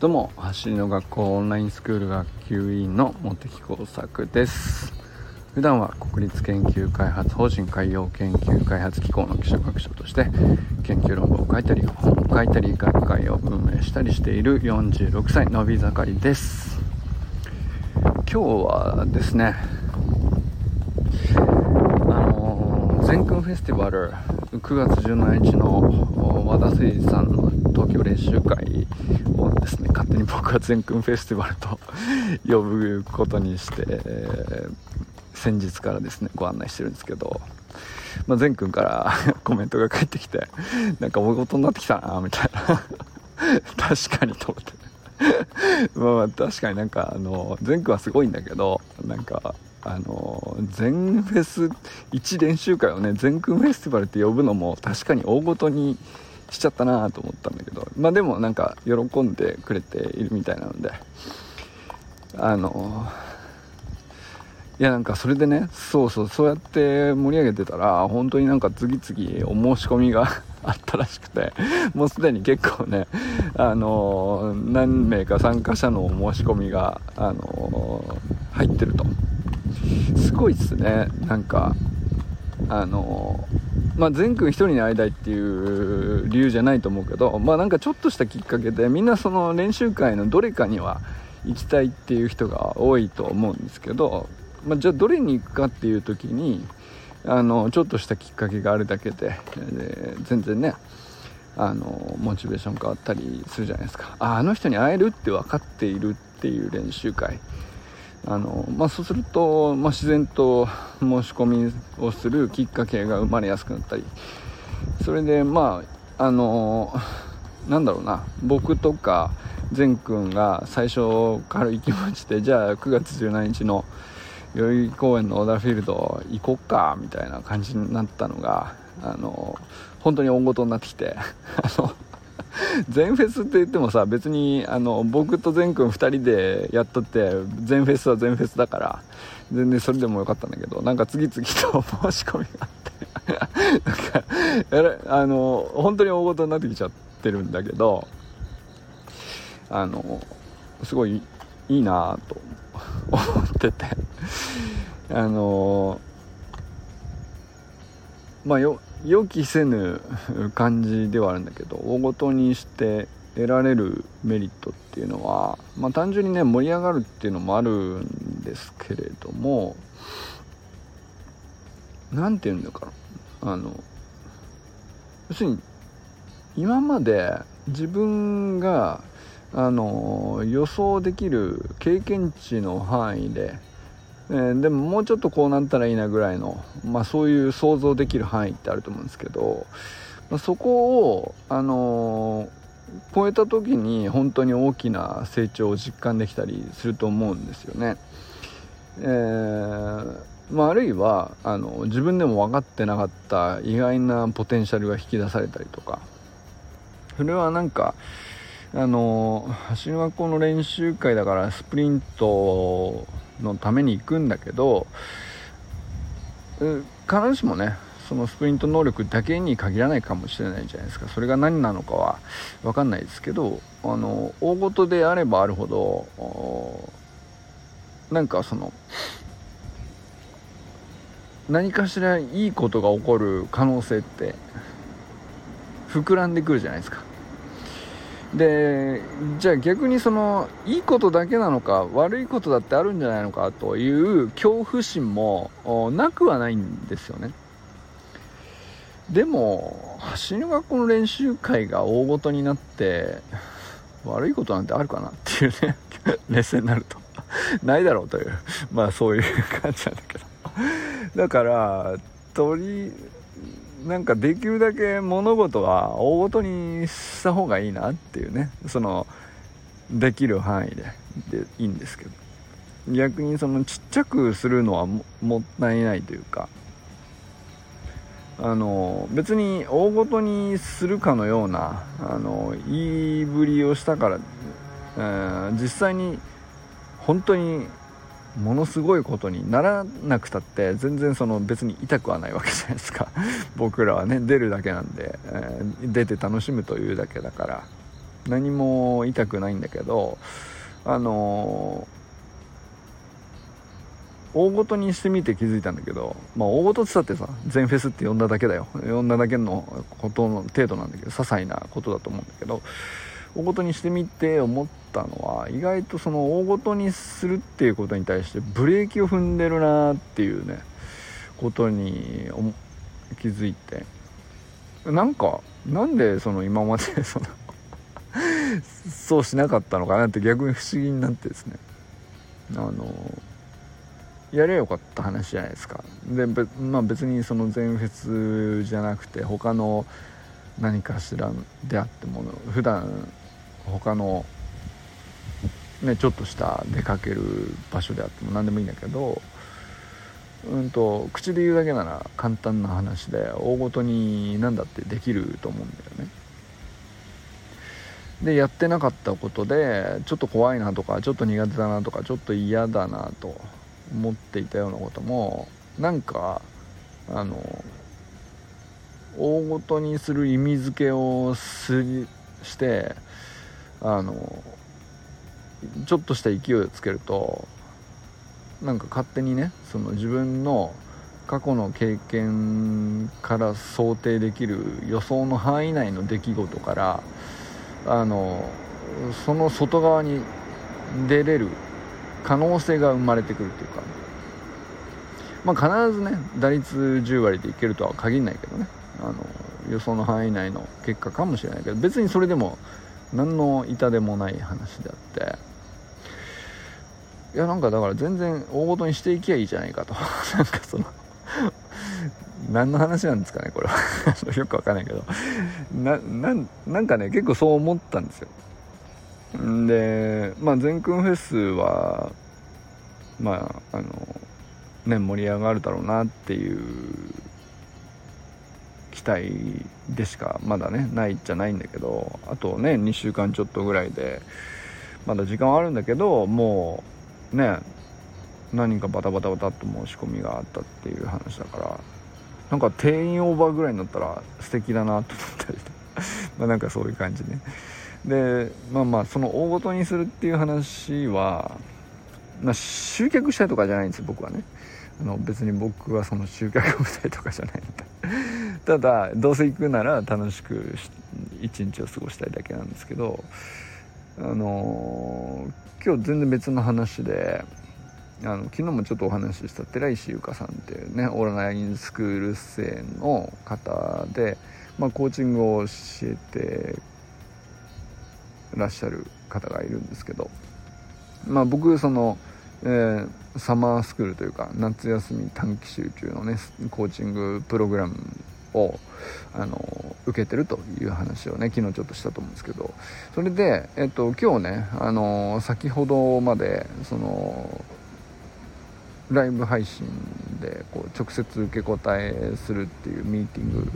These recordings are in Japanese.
どうも走りの学校オンラインスクール学級委員の茂木耕作です。普段は国立研究開発法人海洋研究開発機構の記者学者として研究論文を書いたり本を書いたり学会を運営したりしている46歳のび盛りです。今日はですねあの全君フェスティバル9月17日の和田誠司さんの東京練習会をですね手に僕は全君フェスティバルと 呼ぶことにして、えー、先日からですねご案内してるんですけど、まあ、全君から コメントが返ってきてなんか大事になってきたなみたいな。確かにと思って。まあ確かになんかあの全君はすごいんだけどなんかあの全フェス1練習会をね全君フェスティバルって呼ぶのも確かに大ごとにしちゃったなと思ったんだけどまあでもなんか喜んでくれているみたいなのであのいやなんかそれでねそうそうそうやって盛り上げてたら本当になんか次々お申し込みが あったらしくてもうすでに結構ねあの何名か参加者のお申し込みがあの入ってると。すごいっすね。なんかあのまあ、全君1人に会いたいっていう理由じゃないと思うけど、まあ、なんかちょっとしたきっかけでみんなその練習会のどれかには行きたいっていう人が多いと思うんですけど、まあ、じゃあどれに行くかっていう時にあのちょっとしたきっかけがあるだけでで全然ねあのモチベーション変わったりするじゃないですか。ああの人に会えるって分かっているっていう練習会。あのまあ、そうすると、まあ、自然と申し込みをするきっかけが生まれやすくなったりそれでまああのなんだろうな僕とか善くんが最初軽い気持ちでじゃあ9月17日の代々木公園のオーダーフィールド行こっかみたいな感じになったのがあの本当に大事になってきて あの 全フェスって言ってもさ別にあの僕と善くん2人でやったって全フェスは全フェスだから全然それでもよかったんだけどなんか次々と申し込みがあって なんかあの本当に大事になってきちゃってるんだけどあのすごいいいなと思ってて。あのまあよ予期せぬ感じではあるんだけど大ごとにして得られるメリットっていうのは、まあ、単純にね盛り上がるっていうのもあるんですけれども何て言うんだかあの要するに今まで自分があの予想できる経験値の範囲でえー、でももうちょっとこうなったらいいなぐらいの、まあ、そういう想像できる範囲ってあると思うんですけど、まあ、そこを、あのー、超えた時に本当に大きな成長を実感できたりすると思うんですよね。えーまあ、あるいはあの自分でも分かってなかった意外なポテンシャルが引き出されたりとかそれはなんかあの走り学校の練習会だからスプリントのために行くんだけど必ずしもねそのスプリント能力だけに限らないかもしれないじゃないですか。それが何なのかは分かんないですけどあの大事であればあるほどなんかその何かしらいいことが起こる可能性って膨らんでくるじゃないですか。でじゃあ逆にそのいいことだけなのか悪いことだってあるんじゃないのかという恐怖心もなくはないんですよね。でも走りの学校の練習会が大ごとになって悪いことなんてあるかなっていうね 劣勢になると。ないだろうというまあそういう感じなんだけど。だから鳥なんかできるだけ物事は大ごとにした方がいいなっていうね。そのできる範囲で。でいいんですけど。逆にそのちっちゃくするのはもったいないというか。あの別に大ごとにするかのようなあの言いぶりをしたから、えー、実際に本当にものすごいことにならなくたって全然その別に痛くはないわけじゃないですか。僕らはね出るだけなんで、えー、出て楽しむというだけだから。何も痛くないんだけどあのー、大ごとにしてみて気づいたんだけどまあ大ごとって言ったってさ全フェスって呼んだだけだよ。呼んだだけのことの程度なんだけど些細なことだと思うんだけど大ごとにしてみて思ったのは意外とその大ごとにするっていうことに対してブレーキを踏んでるなっていうねことに気づいて。なんかなんでその今までそのそうしなかったのかなって逆に不思議になってですね。あのやればよかった話じゃないですか。で、まあ、別にその全フェスじゃなくて他の何かしらであっても普段他のねちょっとした出かける場所であっても何でもいいんだけどうんと口で言うだけなら簡単な話で大ごとに何だってできると思うんだよね。でやってなかったことでちょっと怖いなとかちょっと苦手だなとかちょっと嫌だなと思っていたようなこともなんかあの大ごとにする意味付けをすしてあのちょっとした勢いをつけるとなんか勝手にねその自分の過去の経験から想定できる予想の範囲内の出来事からあのその外側に出れる可能性が生まれてくるっていうかまあ必ずね打率10割でいけるとは限らないけどね。あの予想の範囲内の結果かもしれないけど別にそれでも何の痛でもない話であって。いやなんかだから全然大ごとにしていきゃいいじゃないかと。なんかその何の話なんですかねこれは。よくわかんないけど。ななんかね結構そう思ったんですよ。でまあ全くんフェスはまああのね盛り上がるだろうなっていう待でしかまだねないじゃないんだけどあとね2週間ちょっとぐらいでまだ時間はあるんだけどもうね何かバタバタバタっと申し込みがあったっていう話だからなんか定員オーバーぐらいになったら素敵だなと思ったり まあなんかそういう感じね。でまあまあその大ごとにするっていう話は、まあ、集客したいとかじゃないんですよ僕はね。あの別に僕はその集客をしたいとかじゃないんで ただどうせ行くなら楽しく一日を過ごしたいだけなんですけどあのー、今日全然別の話であの昨日もちょっとお話しした寺石由香さんっていうねオーラナインスクール生の方で、まあ、コーチングを教えてらっしゃる方がいるんですけど、まあ、僕その、えー、サマースクールというか夏休み短期集中のねコーチングプログラムをあの受けてるという話をね昨日ちょっとしたと思うんですけど。それで、えっと、今日ねあの先ほどまでそのライブ配信でこう直接受け答えするっていうミーティング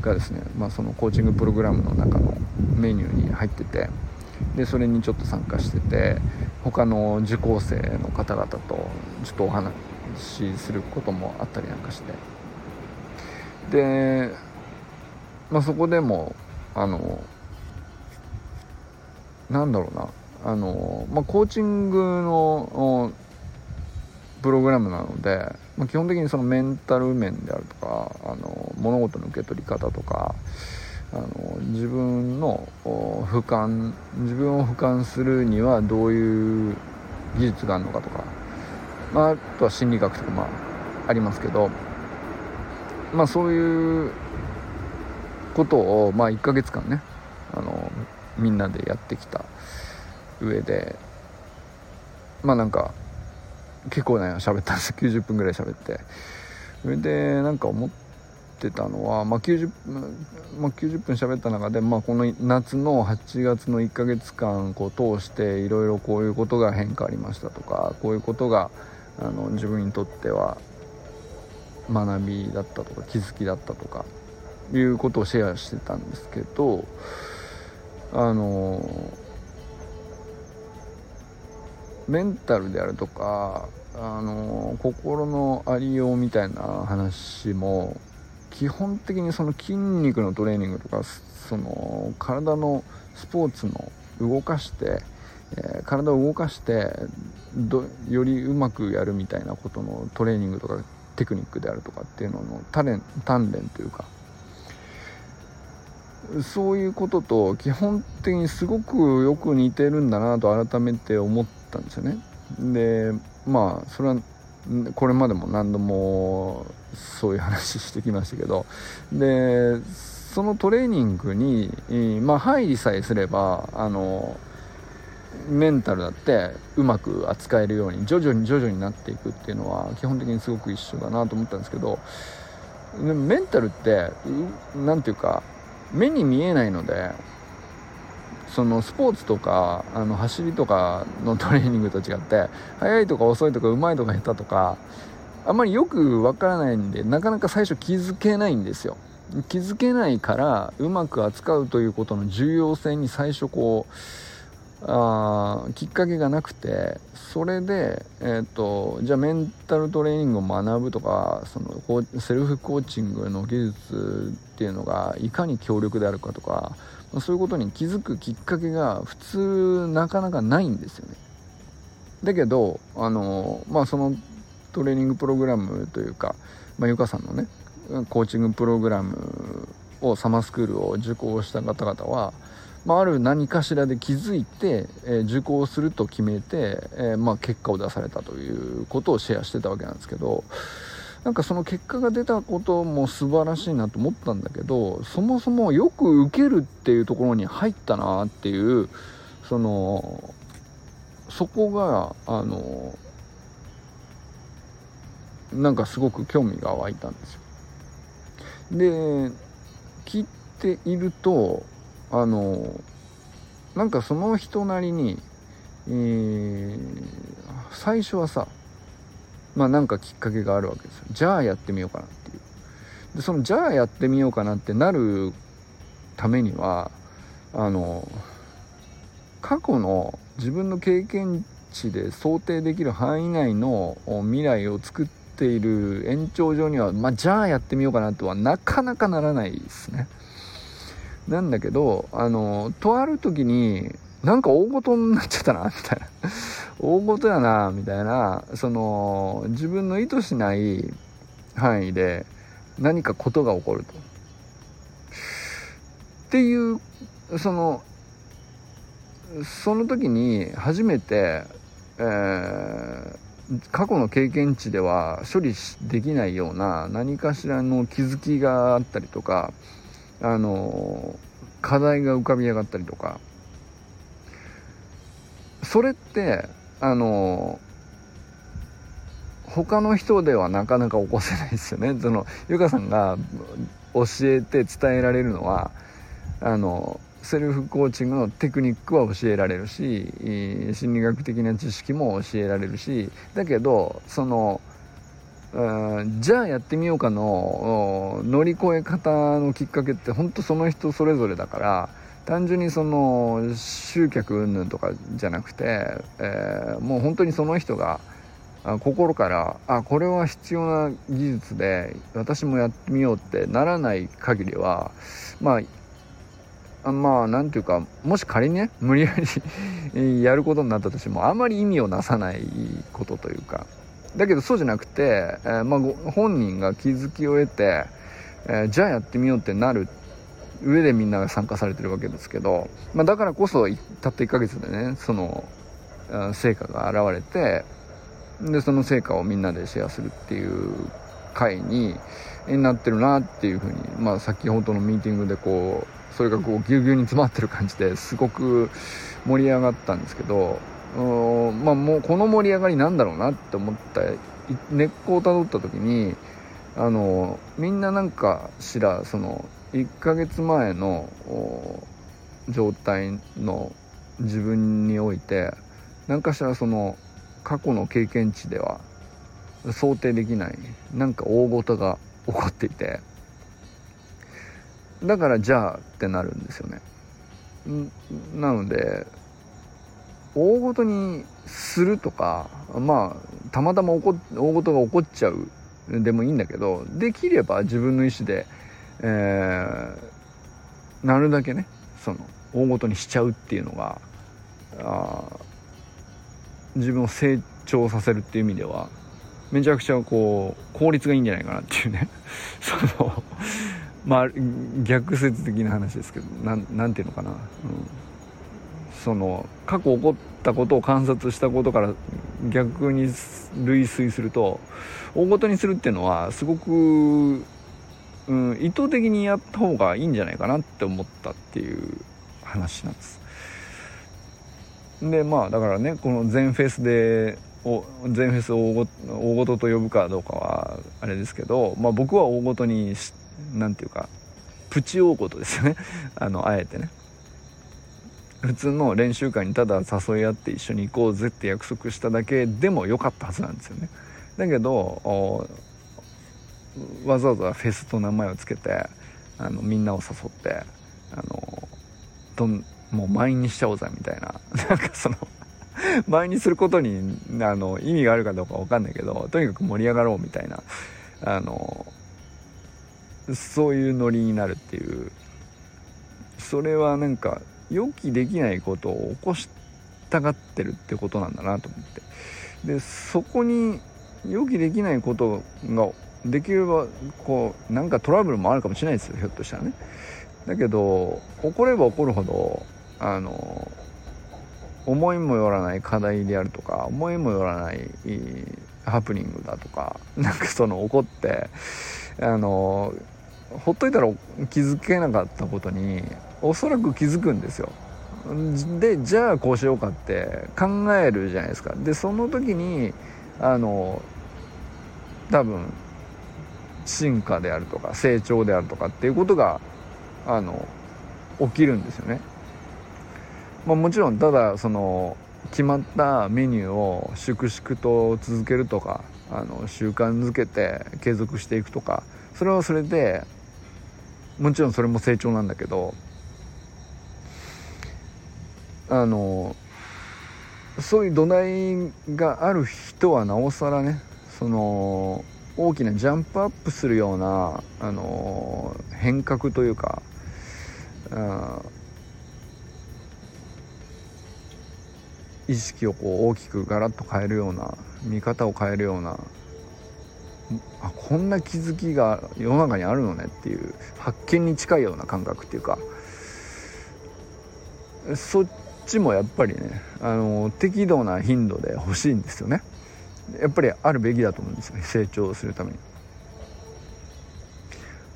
がですね、まあ、そのコーチングプログラムの中のメニューに入っててでそれにちょっと参加してて他の受講生の方々とちょっとお話しすることもあったりなんかして。で、まあ、そこでもあのなんだろうな。あの、まあ、コーチングのプログラムなので、まあ、基本的にそのメンタル面であるとかあの物事の受け取り方とかあの自分の俯瞰自分を俯瞰するにはどういう技術があるのかとか、まあ、あとは心理学とかまあありますけどまあそういうことをまあ1ヶ月間ねあのみんなでやってきた上でまあなんか結構ね喋ったんです90分ぐらい喋って。それでなんか思ってたのは、まあ 90, まあ、90分喋った中で、まあ、この夏の8月の1ヶ月間こう通していろいろこういうことが変化ありましたとかこういうことがあの自分にとっては学びだったとか気づきだったとかいうことをシェアしてたんですけどあのメンタルであるとかあの心のありようみたいな話も基本的にその筋肉のトレーニングとかその体のスポーツの動かして、えー、体を動かしてどよりうまくやるみたいなことのトレーニングとかテクニックであるとかっていうのの鍛錬というかそういうことと基本的にすごくよく似てるんだなと改めて思ったんですよね。でまあそれはこれまでも何度もそういう話してきましたけどでそのトレーニングに、まあ、入りさえすればあのメンタルだってうまく扱えるように徐々に徐々になっていくっていうのは基本的にすごく一緒だなと思ったんですけどメンタルって何ていうか目に見えないのでそのスポーツとかあの走りとかのトレーニングと違って速いとか遅いとかうまいとか下手とかあんまりよくわからないんでなかなか最初気づけないんですよ。気づけないからうまく扱うということの重要性に最初こうあきっかけがなくてそれで、えーと、じゃあメンタルトレーニングを学ぶとかそのセルフコーチングの技術っていうのがいかに強力であるかとかそういうことに気づくきっかけが普通なかなかないんですよね。だけどあの、まあ、そのトレーニングプログラムというか、まあ、ゆかさんのねコーチングプログラムをサマースクールを受講した方々はまあ、ある何かしらで気づいて、えー、受講すると決めて、えー、まあ、結果を出されたということをシェアしてたわけなんですけどなんかその結果が出たことも素晴らしいなと思ったんだけどそもそもよく受けるっていうところに入ったなっていうそのそこがあのなんかすごく興味が湧いたんですよ。で聞いているとあのなんかその人なりに、えー、最初はさまあなんかきっかけがあるわけですよじゃあやってみようかなっていうでそのじゃあやってみようかなってなるためにはあの過去の自分の経験値で想定できる範囲内の未来を作っている延長上には、まあ、じゃあやってみようかなとはなかなかならないですね。なんだけど、あの、とある時に、なんか大事になっちゃったな、みたいな。大事やな、みたいな、その、自分の意図しない範囲で何かことが起こると。っていう、その、その時に初めて、えー、過去の経験値では処理できないような何かしらの気づきがあったりとかあの課題が浮かび上がったりとかそれってあの他の人ではなかなか起こせないですよね。そのゆかさんが教えて伝えられるのはあのセルフコーチングのテクニックは教えられるし心理学的な知識も教えられるしだけどそのじゃあやってみようかの乗り越え方のきっかけって本当その人それぞれだから単純にその集客云々とかじゃなくて、えー、もう本当にその人が心からあこれは必要な技術で私もやってみようってならない限りはまあまあなんていうかもし仮にね無理やり やることになったとしてもあまり意味をなさないことというか。だけどそうじゃなくて、えー、まあ、本人が気づきを得て、えー、じゃあやってみようってなるって上でみんなが参加されてるわけですけど、まあ、だからこそたった1ヶ月でねその成果が現れてでその成果をみんなでシェアするっていう会になってるなっていうふうに、まあ、先ほどのミーティングでこうそれがこうぎゅうぎゅうに詰まってる感じですごく盛り上がったんですけどまあもうこの盛り上がりなんだろうなって思った根っこをたどった時にあのみんななんかしらその1ヶ月前の状態の自分において何かしらその過去の経験値では想定できないなんか大事が起こっていてだからじゃあってなるんですよね。なので大ごとにするとかまあたまたま大事が起こっちゃうでもいいんだけどできれば自分の意思で、えなるだけねその大ごとにしちゃうっていうのがあ自分を成長させるっていう意味ではめちゃくちゃこう効率がいいんじゃないかなっていうね。そのまあ逆説的な話ですけどなんなんていうのかな、うん、その過去起こったことを観察したことから逆に類推すると大ごとにするっていうのはすごく、うん、意図的にやった方がいいんじゃないかなって思ったっていう話なんです。でまあだからねこの全フェスで全フェス大ご大ごとと呼ぶかどうかはあれですけど、まあ、僕は大ごとに何て言うかプチ大ごとですよね。あのあえてね。普通の練習会にただ誘い合って一緒に行こうぜって約束しただけでもよかったはずなんですよね。だけどわざわざフェスと名前を付けてあのみんなを誘ってあのどんもう満員にしちゃおうぜみたいな。なんかその満員にすることにあの意味があるかどうか分かんないけどとにかく盛り上がろうみたいな。あのそういうノリになるっていう。それはなんか予期できないことを起こしたがってるってことなんだなと思って。でそこに予期できないことができればこうなんかトラブルもあるかもしれないですよひょっとしたらねだけど起これば起こるほどあの思いもよらない課題であるとか思いもよらないハプニングだとか なんかその起こってあのほっといたら気づけなかったことにおそらく気づくんですよ。でじゃあこうしようかって考えるじゃないですか。でその時にあの多分進化であるとか成長であるとかっていうことがあの起きるんですよね。まあ、もちろんただその決まったメニューを粛々と続けるとかあの習慣づけて継続していくとかそれはそれでもちろんそれも成長なんだけどあのそういう土台がある人はなおさらねその大きなジャンプアップするようなあの変革というかあ意識をこう大きくガラッと変えるような見方を変えるようなあこんな気づきが世の中にあるのねっていう発見に近いような感覚っていうかそっちもやっぱりねあの適度な頻度で欲しいんですよね。やっぱりあるべきだと思うんですよね。成長するために。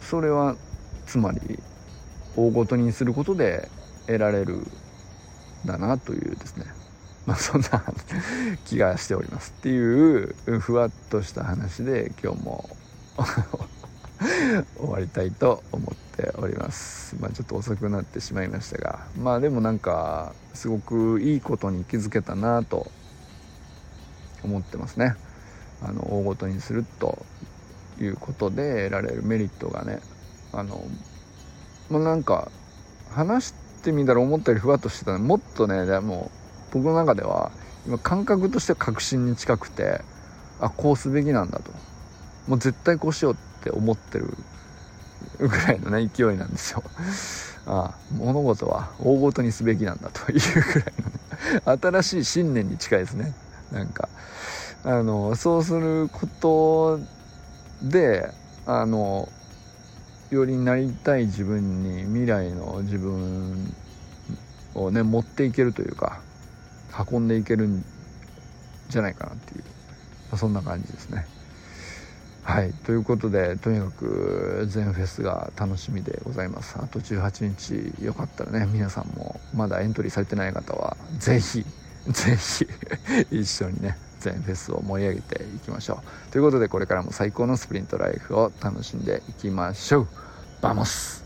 それはつまり大ごとにすることで得られるだなというですね。まあそんな気がしておりますっていうふわっとした話で今日も 終わりたいと思っております。まあちょっと遅くなってしまいましたが。まあでもなんかすごくいいことに気づけたなと思ってますね。あの大ごとにするということで得られるメリットがねあのまあなんか話してみたら思ったよりふわっとしてたね。もっとねでも僕の中では今感覚として確信に近くてあこうすべきなんだと。もう絶対こうしようって思ってるぐらいのね勢いなんですよ。ああ物事は大ごとにすべきなんだというぐらいの、ね、新しい信念に近いですね。なんかあのそうすることであのよりなりたい自分に未来の自分をね持っていけるというか運んでいけるんじゃないかなっていう、まあ、そんな感じですね。はいということでとにかく全フェスが楽しみでございますあと18日よかったらね皆さんもまだエントリーされてない方は是非 ぜひ一緒にね全フェスを盛り上げていきましょう。ということでこれからも最高のスプリントライフを楽しんでいきましょう。 Vamos。